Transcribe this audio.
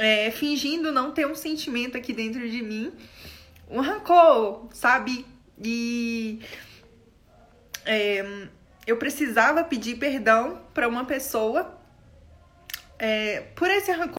é, fingindo não ter um sentimento aqui dentro de mim, um rancor, sabe? E é, eu precisava pedir perdão para uma pessoa é, por esse rancor